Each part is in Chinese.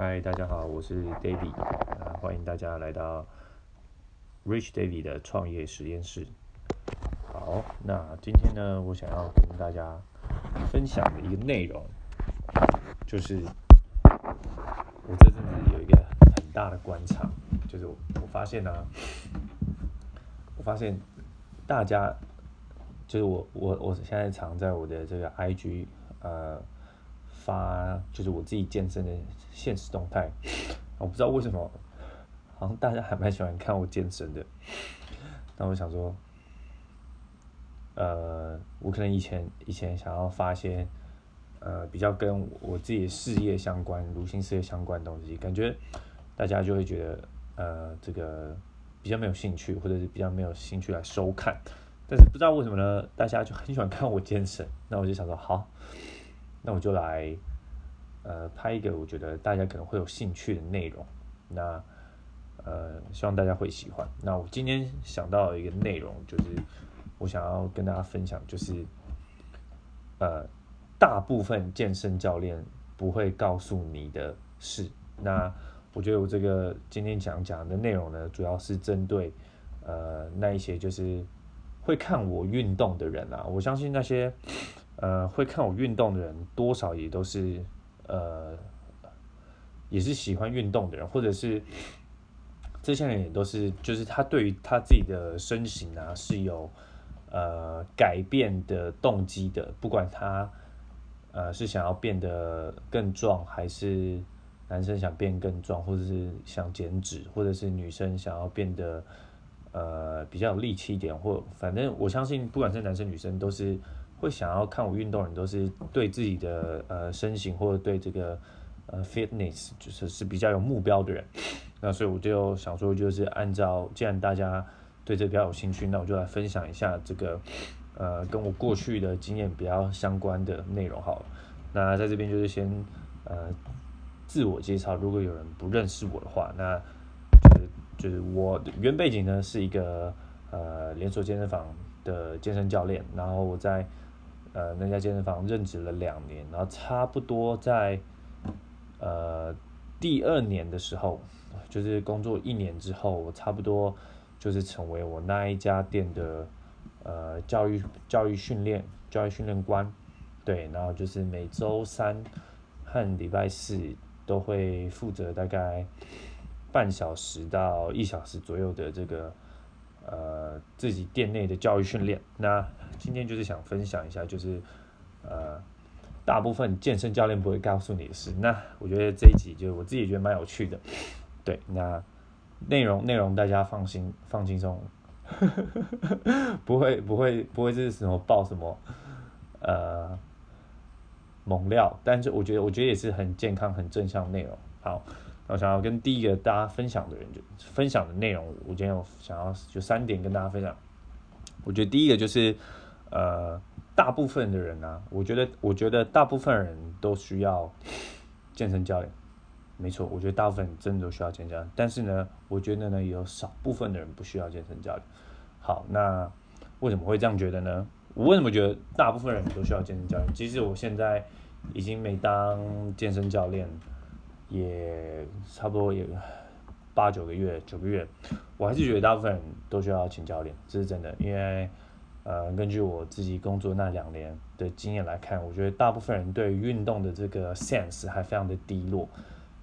嗨，大家好，我是 David，啊，欢迎大家来到 Rich David 的创业实验室。好，那今天呢，我想要跟大家分享的一个内容，就是我这阵子有一个很大的观察，就是我发现呢、我发现大家就是我我我现在常在我的这个 IG 呃发就是我自己健身的现实动态，我不知道为什么，好像大家还蛮喜欢看我健身的。那我想说，呃，我可能以前以前想要发一些呃比较跟我自己的事业相关、如新事业相关的东西，感觉大家就会觉得呃这个比较没有兴趣，或者是比较没有兴趣来收看。但是不知道为什么呢，大家就很喜欢看我健身。那我就想说，好，那我就来呃拍一个我觉得大家可能会有兴趣的内容。那呃，希望大家会喜欢。那我今天想到一个内容，就是我想要跟大家分享，就是呃，大部分健身教练不会告诉你的事。那我觉得我这个今天讲讲的内容呢，主要是针对呃那一些就是会看我运动的人啊。我相信那些呃会看我运动的人，多少也都是呃也是喜欢运动的人，或者是这些人也都是就是他对于他自己的身形啊是有呃改变的动机的，不管他呃是想要变得更壮，还是男生想变更壮，或者是想减脂，或者是女生想要变得呃比较有力气一点，或反正我相信不管是男生女生都是会想要看我运动的人，都是对自己的呃身形或者对这个呃 fitness 就是是比较有目标的人。那所以我就想说，就是按照既然大家对这比较有兴趣，那我就来分享一下这个呃跟我过去的经验比较相关的内容好了。那在这边就是先呃自我介绍，如果有人不认识我的话，那就是就是我的原背景呢是一个呃连锁健身房的健身教练，然后我在呃那家健身房任职了两年，然后差不多在呃第二年的时候。就是工作一年之后，我差不多就是成为我那一家店的呃教育教育训练教育训练官，对，然后就是每周三和礼拜四都会负责大概半小时到一小时左右的这个呃自己店内的教育训练。那今天就是想分享一下，就是呃大部分健身教练不会告诉你的事。那我觉得这一集就我自己觉得蛮有趣的。对，那内容内容大家放心放轻松，不会不会不会是什么爆什么呃猛料，但是我觉得我觉得也是很健康很正向内容。好，我想要跟第一个大家分享的人就分享的内容，我今天有想要就三点跟大家分享。我觉得第一个就是呃大部分的人啊，我觉得我觉得大部分人都需要 健身教练。没错，我觉得大部分真的都需要健身教练，但是呢，我觉得呢，有少部分的人不需要健身教练。好，那为什么会这样觉得呢？我为什么觉得大部分人都需要健身教练？其实我现在已经没当健身教练，也差不多也八九个月、九个月，我还是觉得大部分人都需要请教练，这是真的。因为呃，根据我自己工作那两年的经验来看，我觉得大部分人对运动的这个 sense 还非常的低落。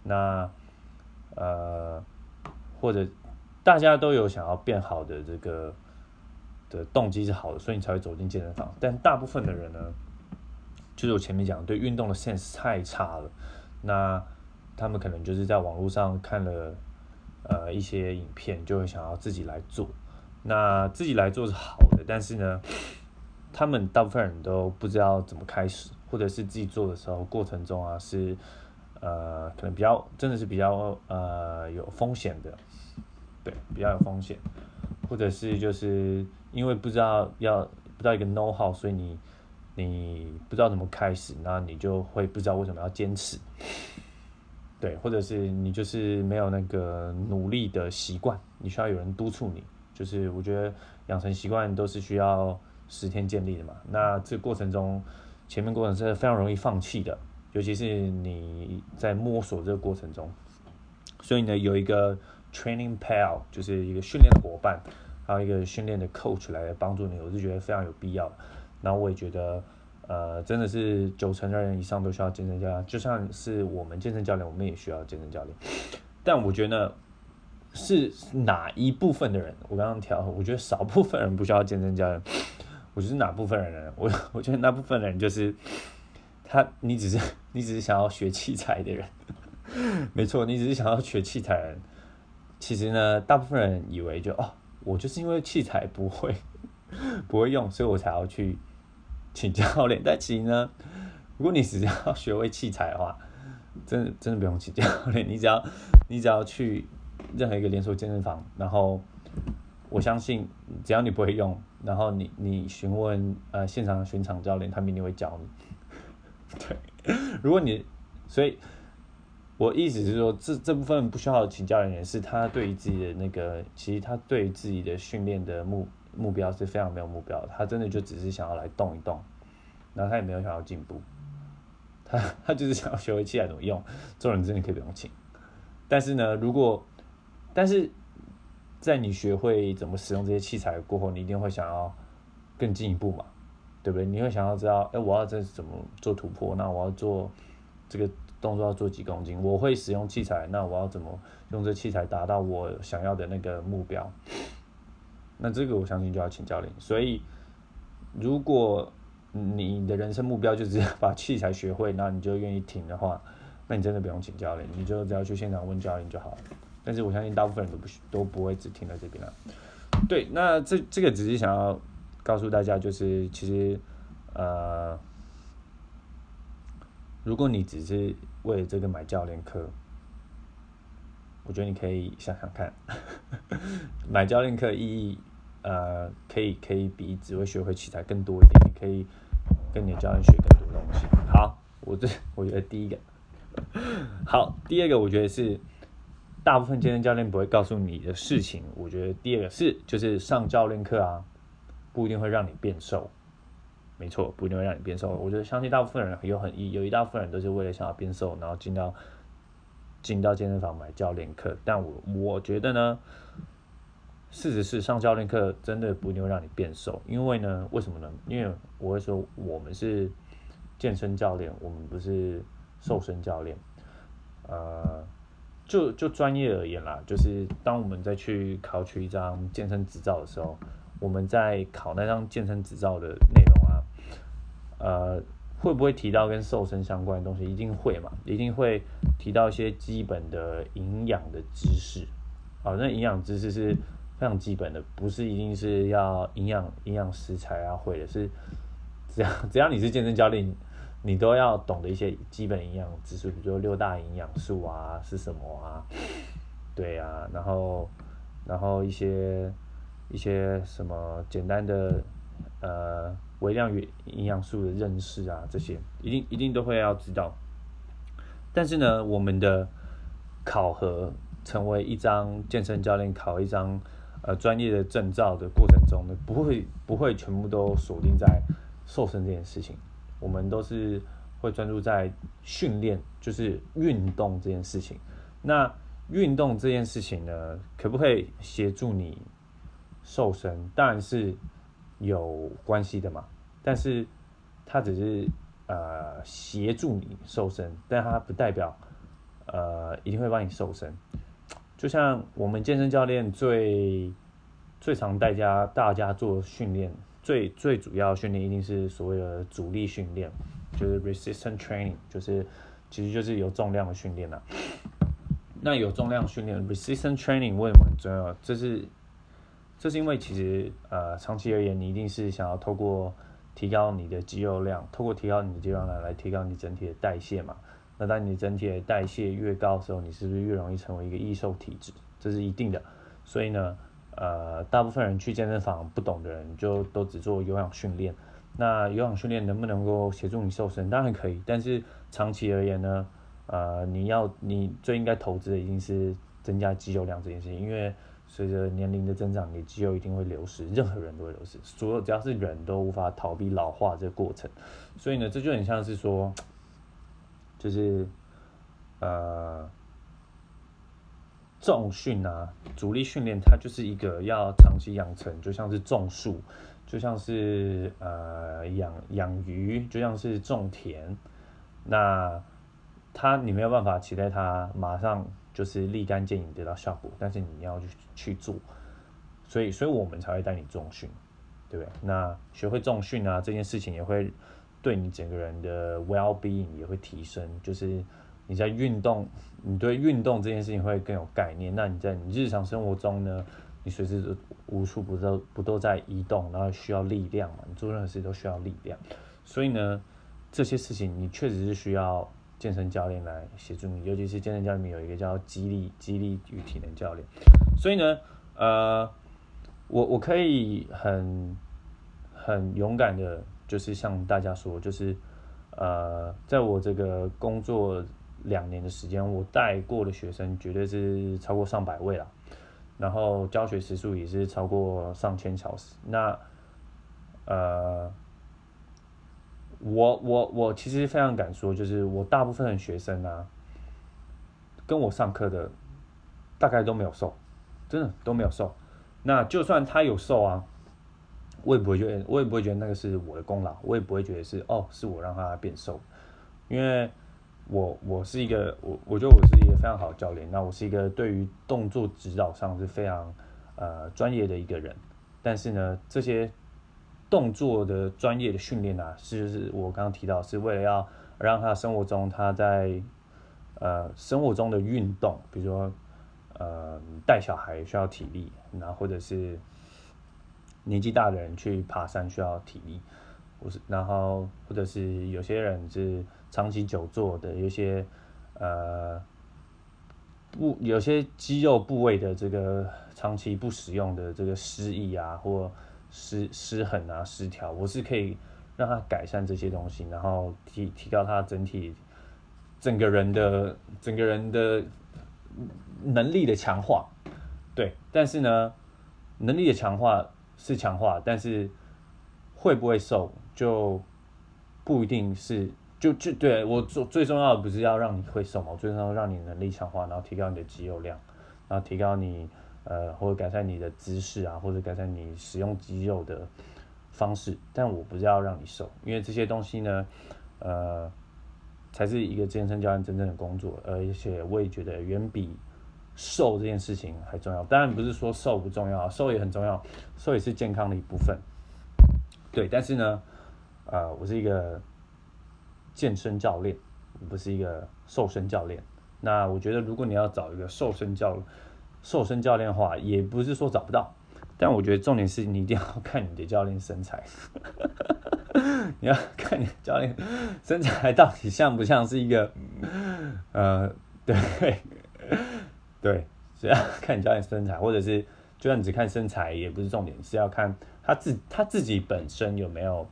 那呃，或者大家都有想要变好的这个的动机是好的，所以你才会走进健身房。但大部分的人呢，就是我前面讲对运动的 sense 太差了。那他们可能就是在网络上看了呃一些影片，就会想要自己来做。那自己来做是好的，但是呢，他们大部分人都不知道怎么开始，或者是自己做的时候过程中啊是。呃，可能比较真的是比较呃有风险的，对，比较有风险，或者是就是因为不知道要不知道一个 know how，所以你你不知道怎么开始，那你就会不知道为什么要坚持，对，或者是你就是没有那个努力的习惯，你需要有人督促你，就是我觉得养成习惯都是需要十天建立的嘛，那这过程中前面过程是非常容易放弃的。尤其是你在摸索这个过程中，所以呢，有一个 training pal 就是一个训练的伙伴，还有一个训练的 coach 来帮助你，我是觉得非常有必要。然后我也觉得，呃，真的是九成的人以上都需要健身教练，就像是我们健身教练，我们也需要健身教练。但我觉得是哪一部分的人，我刚刚调，我觉得少部分人不需要健身教练。我觉得哪部分人，我我觉得那部分人就是他，你只是你只是想要学器材的人，没错，你只是想要学器材人。其实呢，大部分人以为就哦，我就是因为器材不会 不会用，所以我才要去请教练。但其实呢，如果你只要学会器材的话，真的真的不用请教练，你只要你只要去任何一个连锁健身房，然后我相信只要你不会用。然后你你询问呃现场的巡场教练，他们一定会教你。对，如果你所以，我意思是说，这这部分不需要请教练员，是他对于自己的那个，其实他对于自己的训练的目目标是非常没有目标，他真的就只是想要来动一动，然后他也没有想要进步，他 他就是想要学会器材怎么用，做人真的可以不用请。但是呢，如果但是。在你学会怎么使用这些器材过后，你一定会想要更进一步嘛，对不对？你会想要知道，哎，我要这怎么做突破？那我要做这个动作要做几公斤？我会使用器材，那我要怎么用这器材达到我想要的那个目标？那这个我相信就要请教练。所以，如果你的人生目标就是把器材学会，那你就愿意停的话，那你真的不用请教练，你就只要去现场问教练就好了。但是我相信大部分人都不都不会只停在这边了。对，那这这个只是想要告诉大家，就是其实呃，如果你只是为了这个买教练课，我觉得你可以想想看，买教练课意义呃，可以可以比只会学会器材更多一点，你可以跟你的教练学更多东西。好，我这我觉得第一个 好，第二个我觉得是。大部分健身教练不会告诉你的事情，我觉得第二个是就是上教练课啊，不一定会让你变瘦，没错，不一定会让你变瘦。我觉得相信大部分人有很一有一大部分人都是为了想要变瘦，然后进到进到健身房买教练课。但我我觉得呢，事实是上教练课真的不一定会让你变瘦，因为呢，为什么呢？因为我会说我们是健身教练，我们不是瘦身教练，呃。就就专业而言啦，就是当我们再去考取一张健身执照的时候，我们在考那张健身执照的内容啊，呃，会不会提到跟瘦身相关的东西？一定会嘛，一定会提到一些基本的营养的知识。啊，那营养知识是非常基本的，不是一定是要营养营养食材啊会的，是 只要 只要你是健身教练。你都要懂得一些基本营养知识，比如说六大营养素啊是什么啊？对啊，然后然后一些一些什么简单的呃微量元营养素的认识啊，这些一定一定都会要知道。但是呢，我们的考核成为一张健身教练，考一张呃专业的证照的过程中呢，不会不会全部都锁定在瘦身这件事情。我们都是会专注在训练，就是运动这件事情。那运动这件事情呢，可不可以协助你瘦身？当然是有关系的嘛。但是它只是呃协助你瘦身，但它不代表呃一定会帮你瘦身。就像我们健身教练最最常带家大家做训练。最最主要训练一定是所谓的阻力训练，就是 resistance training，就是其实就是有重量的训练啦。那有重量训练 resistance training 为什么很重要？这是这是因为其实呃长期而言，你一定是想要透过提高你的肌肉量，透过提高你的肌肉量来提高你整体的代谢嘛。那当你整体的代谢越高的时候，你是不是越容易成为一个易瘦体质？这是一定的。所以呢。呃，大部分人去健身房不懂的人就都只做有氧训练。那有氧训练能不能够协助你瘦身？当然可以，但是长期而言呢，呃，你要你最应该投资的一定是增加肌肉量这件事情，因为随着年龄的增长，你肌肉一定会流失，任何人都会流失，所有只要是人都无法逃避老化这个过程。所以呢，这就很像是说，就是呃重训啊，主力训练它就是一个要长期养成，就像是种树，就像是呃养养鱼，就像是种田，那它你没有办法期待它马上就是立竿见影得到效果，但是你要去去做，所以所以我们才会带你重训，对不对？那学会重训啊，这件事情也会对你整个人的 well being 也会提升，就是你在运动，你对运动这件事情会更有概念。那你在你日常生活中呢，你随时无处不都不都在移动，然后需要力量嘛，你做任何事都需要力量，所以呢，这些事情你确实是需要健身教练来协助你，尤其是健身教练里面有一个叫激励激励与体能教练，所以呢，呃，我我可以很很勇敢的，就是像大家说，就是呃，在我这个工作两年的时间，我带过的学生绝对是超过上百位了，然后教学时数也是超过上千小时。那呃，我我我其实非常敢说，就是我大部分的学生啊，跟我上课的大概都没有瘦，真的都没有瘦。那就算他有瘦啊，我也不会觉得，我也不会觉得那个是我的功劳，我也不会觉得是哦，是我让他变瘦，因为我我是一个我我觉得我是一个非常好的教练，那我是一个对于动作指导上是非常呃专业的一个人，但是呢，这些动作的专业的训练啊，是就是我刚刚提到，是为了要让他生活中他在呃生活中的运动，比如说呃带小孩需要体力，然后或者是年纪大的人去爬山需要体力，或是然后或者是有些人是长期久坐的，有些呃部有些肌肉部位的这个长期不使用的这个失忆啊或失失衡啊失调，我是可以让他改善这些东西，然后提提高他整体整个人的整个人的能力的强化，对，但是呢，能力的强化是强化，但是会不会瘦就不一定是，就就对我最最重要的不是要让你会瘦嘛，最重要让你能力强化，然后提高你的肌肉量，然后提高你呃或者改善你的姿势啊，或者改善你使用肌肉的方式，但我不是要让你瘦，因为这些东西呢，呃。才是一个健身教练真正的工作，而且我也觉得远比瘦这件事情还重要。当然不是说瘦不重要，瘦也很重要，瘦也是健康的一部分。对，但是呢，呃，我是一个健身教练，不是一个瘦身教练。那我觉得，如果你要找一个瘦身教瘦身教练的话，也不是说找不到，但我觉得重点是你一定要看你的教练身材。你要看你教练身材到底像不像是一个，呃，对，对，是要看你教练身材，或者是就算你只看身材也不是重点，是要看他自他自己本身有没有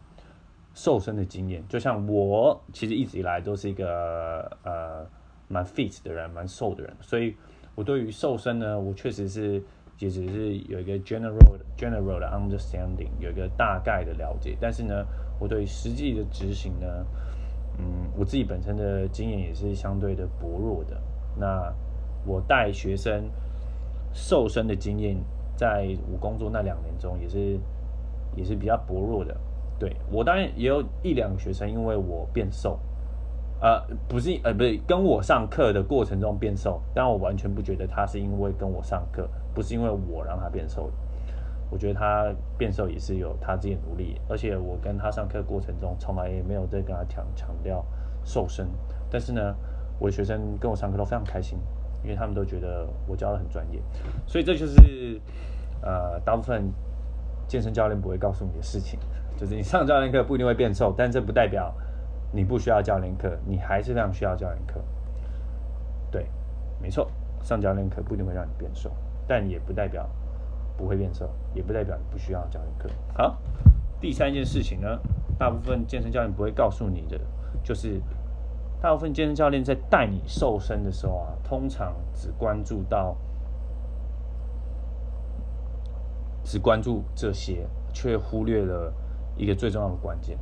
瘦身的经验。就像我其实一直以来都是一个呃蛮 fit 的人，蛮瘦的人，所以我对于瘦身呢，我确实是也只是有一个 general general 的 understanding，有一个大概的了解，但是呢。我对实际的执行呢，嗯，我自己本身的经验也是相对的薄弱的。那我带学生瘦身的经验，在我工作那两年中也是也是比较薄弱的。对我当然也有一两个学生，因为我变瘦，呃，不是呃不是跟我上课的过程中变瘦，但我完全不觉得他是因为跟我上课，不是因为我让他变瘦。我觉得他变瘦也是有他自己的努力，而且我跟他上课过程中，从来也没有在跟他强强调瘦身。但是呢，我的学生跟我上课都非常开心，因为他们都觉得我教的很专业。所以这就是呃，大部分健身教练不会告诉你的事情，就是你上教练课不一定会变瘦，但这不代表你不需要教练课，你还是非常需要教练课。对，没错，上教练课不一定会让你变瘦，但也不代表。不会变瘦，也不代表你不需要教练课。好，第三件事情呢，大部分健身教练不会告诉你的，就是大部分健身教练在带你瘦身的时候啊，通常只关注到，只关注这些，却忽略了一个最重要的关键。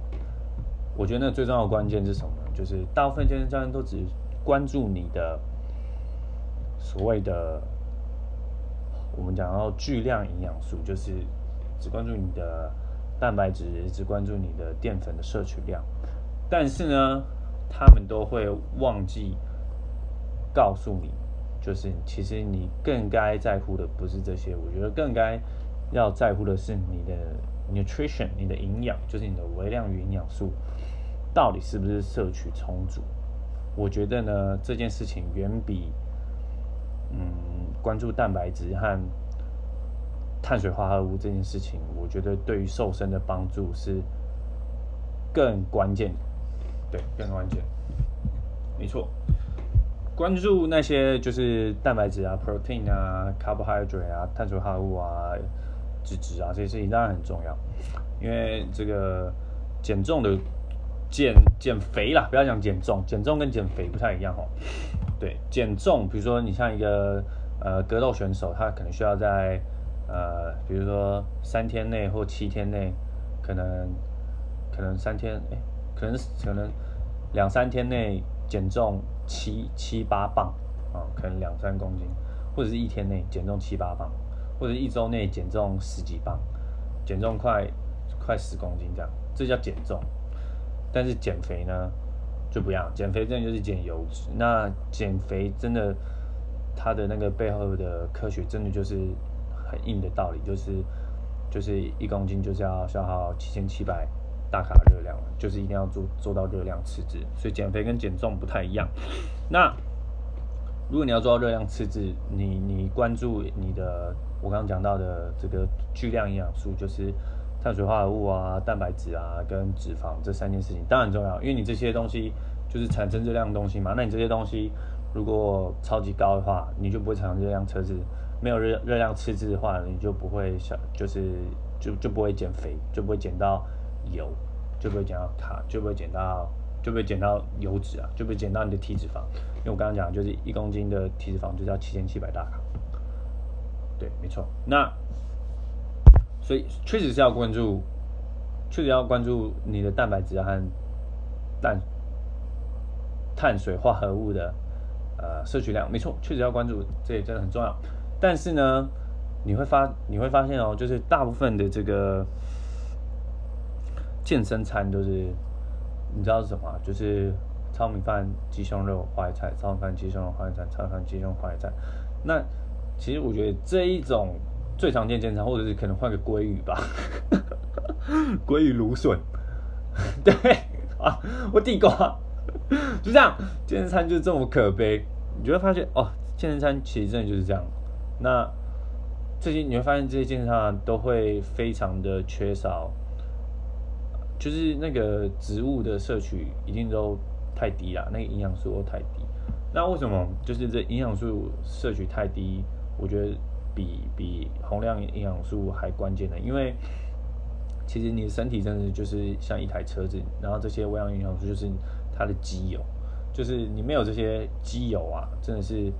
我觉得那最重要的关键是什么呢？就是大部分健身教练都只关注你的所谓的我们讲到巨量营养素，就是只关注你的蛋白质，只关注你的淀粉的摄取量。但是呢，他们都会忘记告诉你，就是其实你更该在乎的不是这些，我觉得更该要在乎的是你的 nutrition，你的营养，就是你的微量营养素到底是不是摄取充足。我觉得呢，这件事情远比嗯关注蛋白质和碳水化合物这件事情，我觉得对于瘦身的帮助是更关键，对，更关键，没错。关注那些就是蛋白质啊、protein 啊、carbohydrate 啊、碳水化合物啊、脂质啊这些事情当然很重要，因为这个减重的减减肥啦，不要讲减重，减重跟减肥不太一样哦。对，减重，比如说你像一个呃格斗选手，他可能需要在呃比如说三天内或七天内，可能可能三天哎，可能可能两三天内减重。七七八磅啊，可能两三公斤，或者是一天内减重七八磅，或者一周内减重十几磅，减重快快十公斤这样，这叫减重。但是减肥呢就不一样，减肥真的就是减油脂。那减肥真的它的那个背后的科学真的就是很硬的道理，就是就是一公斤就是要消耗七千七百。大卡热量就是一定要做做到热量赤字，所以减肥跟减重不太一样。那如果你要做到热量赤字，你你关注你的我刚刚讲到的这个巨量营养素，就是碳水化合物啊、蛋白质啊跟脂肪这三件事情，当然重要，因为你这些东西就是产生热量的东西嘛。那你这些东西如果超级高的话，你就不会产生热量赤字；没有热热量赤字的话，你就不会想就是就就不会减肥，就不会减到。油就不会减到卡，就不会减到，就不会减到油脂啊，就不会减到你的体脂肪。因为我刚刚讲，就是一公斤的体脂肪就是要七千七百大卡。对，没错。那所以确实是要关注，确实要关注你的蛋白质和碳碳水化合物的呃摄取量。没错，确实要关注，这也真的很重要。但是呢，你会发你会发现哦，就是大部分的这个。健身餐都是，你知道是什么？就是糙米饭、鸡胸肉、花椰菜；糙米饭、鸡胸肉、花椰菜；糙米饭、鸡胸肉、花椰菜。那其实我觉得这一种最常见健身餐，或者是可能换个鲑鱼吧，鲑鱼芦笋，对啊，我地瓜，就这样，健身餐就是这么可悲。你就会发现哦，健身餐其实真的就是这样。那这些你会发现，这些健身餐都会非常的缺少。就是那个植物的摄取一定都太低了，那个营养素都太低。那为什么就是这营养素摄取太低？我觉得比比宏量营养素还关键的，因为其实你的身体真的就是像一台车子，然后这些微量营养素就是它的机油，就是你没有这些机油啊，真的是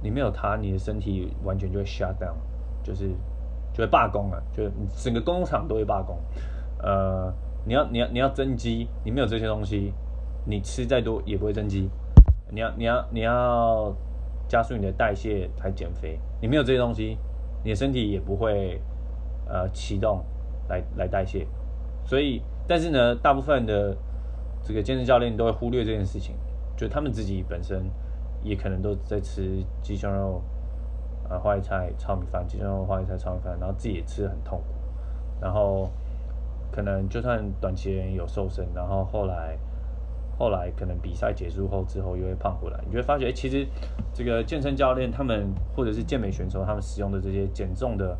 你没有它，你的身体完全就会 shut down，就是就会罢工了，就整个工厂都会罢工。呃，你要你要你要增肌，你没有这些东西，你吃再多也不会增肌。你要你要你要加速你的代谢来减肥，你没有这些东西，你的身体也不会呃启动来来代谢。所以，但是呢，大部分的这个健身教练都会忽略这件事情，就他们自己本身也可能都在吃鸡胸肉、啊花椰菜、炒米饭、鸡胸肉、花椰菜、炒米饭，然后自己也吃的很痛苦，然后。可能就算短期有瘦身，然后后来后来可能比赛结束后之后又会胖回来，你就会发觉，其实这个健身教练他们或者是健美选手他们使用的这些减重的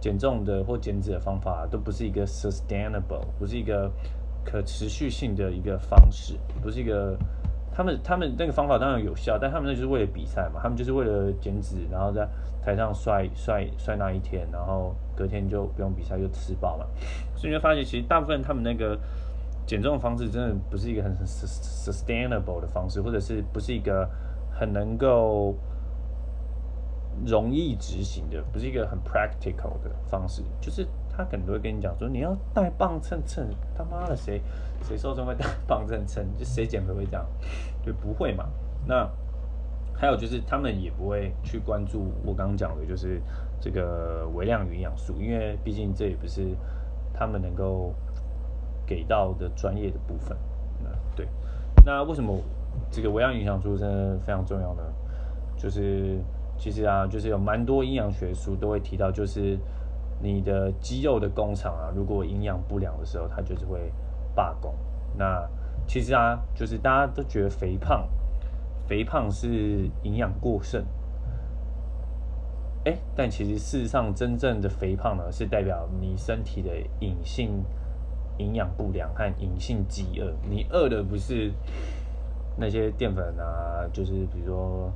减重的或减脂的方法，都不是一个 sustainable，不是一个可持续性的一个方式，不是一个他们他们那个方法当然有效，但他们那就是为了比赛嘛，他们就是为了减脂，然后再台上帅帅帅那一天，然后隔天就不用比赛就吃饱嘛。所以你会发现，其实大部分他们那个减重的方式，真的不是一个很 sustainable 的方式，或者是不是一个很能够容易执行的，不是一个很 practical 的方式。就是他可能都会跟你讲说，你要带磅秤称，他妈的谁谁瘦身会带磅秤称？就谁减肥会这样？就不会嘛？那还有就是他们也不会去关注我刚刚讲的，就是这个微量营养素，因为毕竟这也不是他们能够给到的专业的部分。那对，那为什么这个微量营养素真的非常重要呢？就是其实啊，就是有蛮多营养学书都会提到，就是你的肌肉的工厂啊，如果营养不良的时候，它就是会罢工。那其实啊，就是大家都觉得肥胖，肥胖是营养过剩，哎，但其实事实上，真正的肥胖呢，是代表你身体的隐性营养不良和隐性饥饿。你饿的不是那些淀粉啊，就是比如说。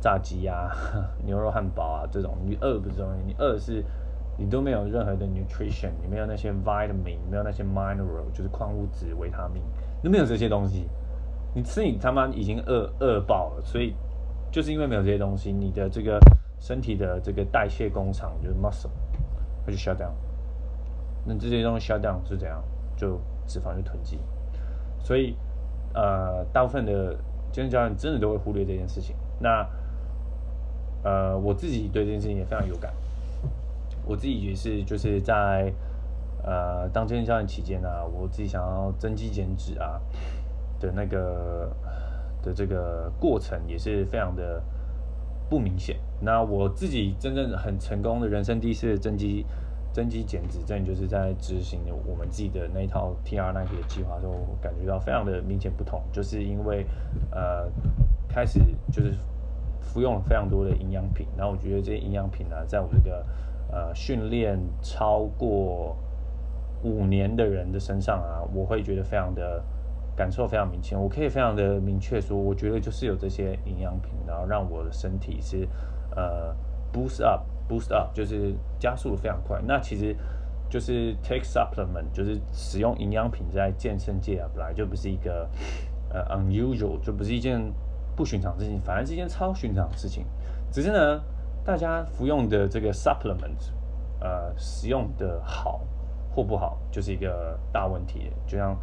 炸鸡啊，牛肉汉堡啊，这种你饿不是东西，你饿是，你都没有任何的 nutrition，你没有那些 vitamin，没有那些 mineral，就是矿物质、维他命，都没有这些东西，你吃你他妈已经饿饿爆了，所以就是因为没有这些东西，你的这个身体的这个代谢工厂就是 muscle，它就 shut down，那这些东西 shut down 是怎样？就脂肪就囤积，所以呃，大部分的健身教练真的都会忽略这件事情，那。呃，我自己对这件事情也非常有感。我自己也是，就是在呃当健身教练期间呢，我自己想要增肌减脂啊的那个的这个过程也是非常的不明显。那我自己真正很成功的人生第一次增肌增肌减脂，真就是在执行我们自己的那一套 T R 那些计划中，感觉到非常的明显不同，就是因为呃开始就是。服用了非常多的营养品，然后我觉得这些营养品呢，在我这个呃训练超过五年的人的身上啊，我会觉得非常的感受非常明显。我可以非常的明确说，我觉得就是有这些营养品，然后让我的身体是呃 boost up boost up，就是加速的非常快。那其实就是 take supplement，就是使用营养品在健身界啊，本来就不是一个呃 unusual，就不是一件。不寻常的事情，反而是一件超寻常的事情。只是呢，大家服用的这个 supplement，呃，使用的好或不好，就是一个大问题。就像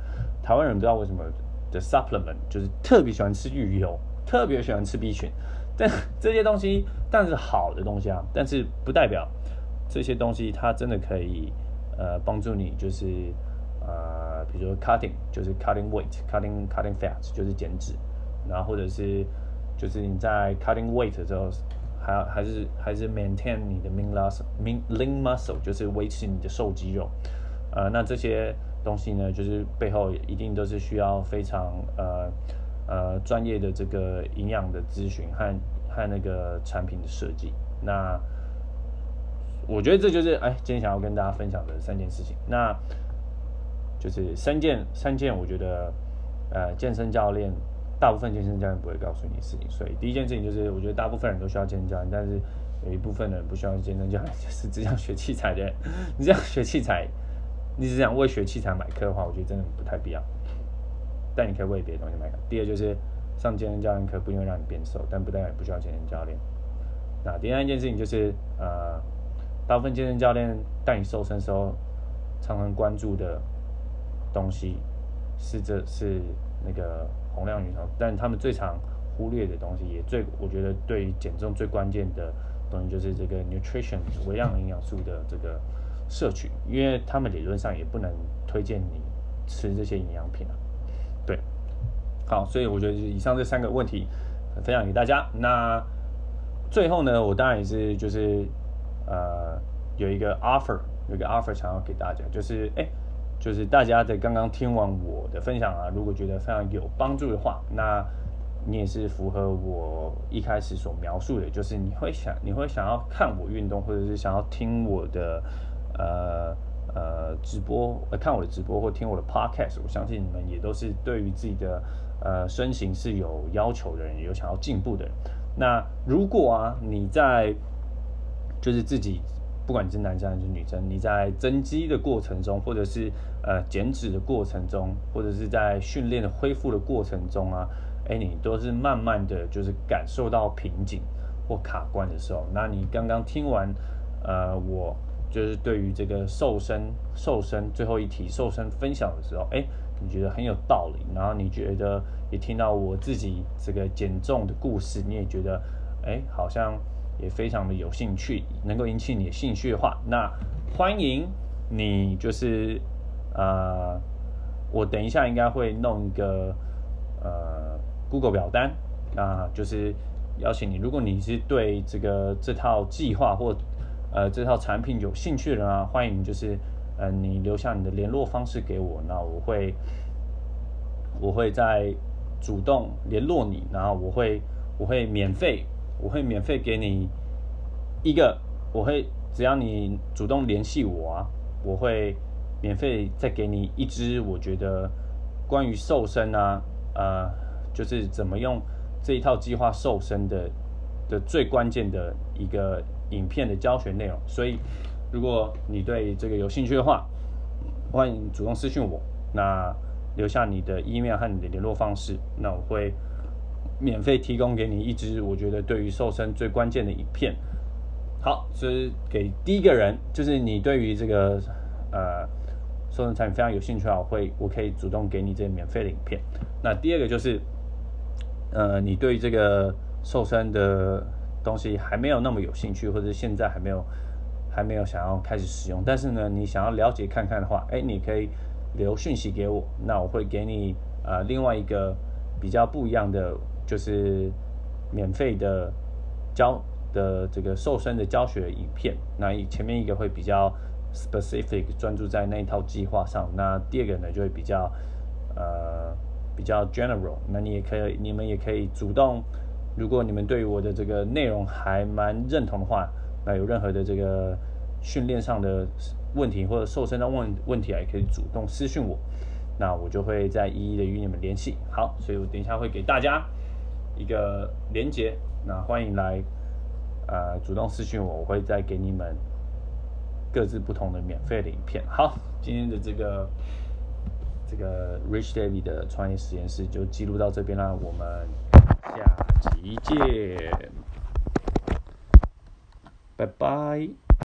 台湾人不知道为什么的 supplement，就是特别喜欢吃鱼油，特别喜欢吃 B 群。但 这些东西，但是好的东西啊，但是不代表这些东西它真的可以呃帮助你，就是呃，比如说 cutting，就是 cutting weight，cutting cutting fat，就是减脂。然后或者是，就是你在 cutting weight 的时候，还还是还是 maintain 你的 lean muscle lean muscle，就是维持你的瘦肌肉。呃，那这些东西呢，就是背后一定都是需要非常呃呃专业的这个营养的咨询和和那个产品的设计。那我觉得这就是哎，今天想要跟大家分享的三件事情。那就是三件三件，我觉得呃健身教练。大部分健身教练不会告诉你事情，所以第一件事情就是，我觉得大部分人都需要健身教练，但是有一部分人不需要健身教练，就是只想学器材的人。你这样学器材，你只想为学器材买课的话，我觉得真的不太必要。但你可以为别的东西买课。第二就是上健身教练课不一定让你变瘦，但不代表不需要健身教练。那第三件事情就是，呃，大部分健身教练带你瘦身时候，常常关注的东西是这是那个。洪亮鱼头，但他们最常忽略的东西，也最我觉得对于减重最关键的东西，就是这个 nutrition 微量营养素的这个摄取，因为他们理论上也不能推荐你吃这些营养品啊。对，好，所以我觉得以上这三个问题分享给大家。那最后呢，我当然也是就是呃有一个 offer，有一个 offer 想要给大家，就是哎。就是大家在刚刚听完我的分享啊，如果觉得非常有帮助的话，那你也是符合我一开始所描述的，就是你会想你会想要看我运动，或者是想要听我的呃呃直播，看我的直播或听我的 podcast。我相信你们也都是对于自己的呃身形是有要求的人，有想要进步的人。那如果啊你在就是自己。不管你是男生还是女生，你在增肌的过程中，或者是呃减脂的过程中，或者是在训练的恢复的过程中啊，哎，你都是慢慢的就是感受到瓶颈或卡关的时候，那你刚刚听完呃我就是对于这个瘦身、瘦身最后一题瘦身分享的时候，哎，你觉得很有道理，然后你觉得也听到我自己这个减重的故事，你也觉得，哎，好像也非常的有兴趣，能够引起你的兴趣的话，那欢迎你就是呃，我等一下应该会弄一个呃 Google 表单，那就是邀请你，如果你是对这个这套计划或呃，这套产品有兴趣的人啊，欢迎就是，呃，你留下你的联络方式给我，那我会，我会在主动联络你，然后我会，我会免费，我会免费给你一个，我会只要你主动联系我啊，我会免费再给你一支，我觉得关于瘦身啊，呃，就是怎么用这一套计划瘦身的的最关键的一个。影片的教学内容，所以如果你对这个有兴趣的话，欢迎主动私信我，那留下你的 email 和你的联络方式，那我会免费提供给你一支我觉得对于瘦身最关键的影片。好，这是给第一个人，就是你对于这个呃瘦身产品非常有兴趣的话，我会我可以主动给你这免费的影片。那第二个就是呃你对这个瘦身的。东西还没有那么有兴趣，或者现在还没有还没有想要开始使用，但是呢，你想要了解看看的话，哎，你可以留讯息给我，那我会给你呃另外一个比较不一样的，就是免费的教的这个瘦身的教学影片。那前面一个会比较 specific 专注在那一套计划上，那第二个呢就会比较呃比较 general。那你也可以，你们也可以主动。如果你们对于我的这个内容还蛮认同的话，那有任何的这个训练上的问题或者瘦身的问问题啊，也可以主动私信我，那我就会再一一的与你们联系。好，所以我等一下会给大家一个连接，那欢迎来呃主动私信我，我会再给你们各自不同的免费的影片。好，今天的这个这个 Rich David 的创业实验室就记录到这边啦，我们。下期见，拜拜。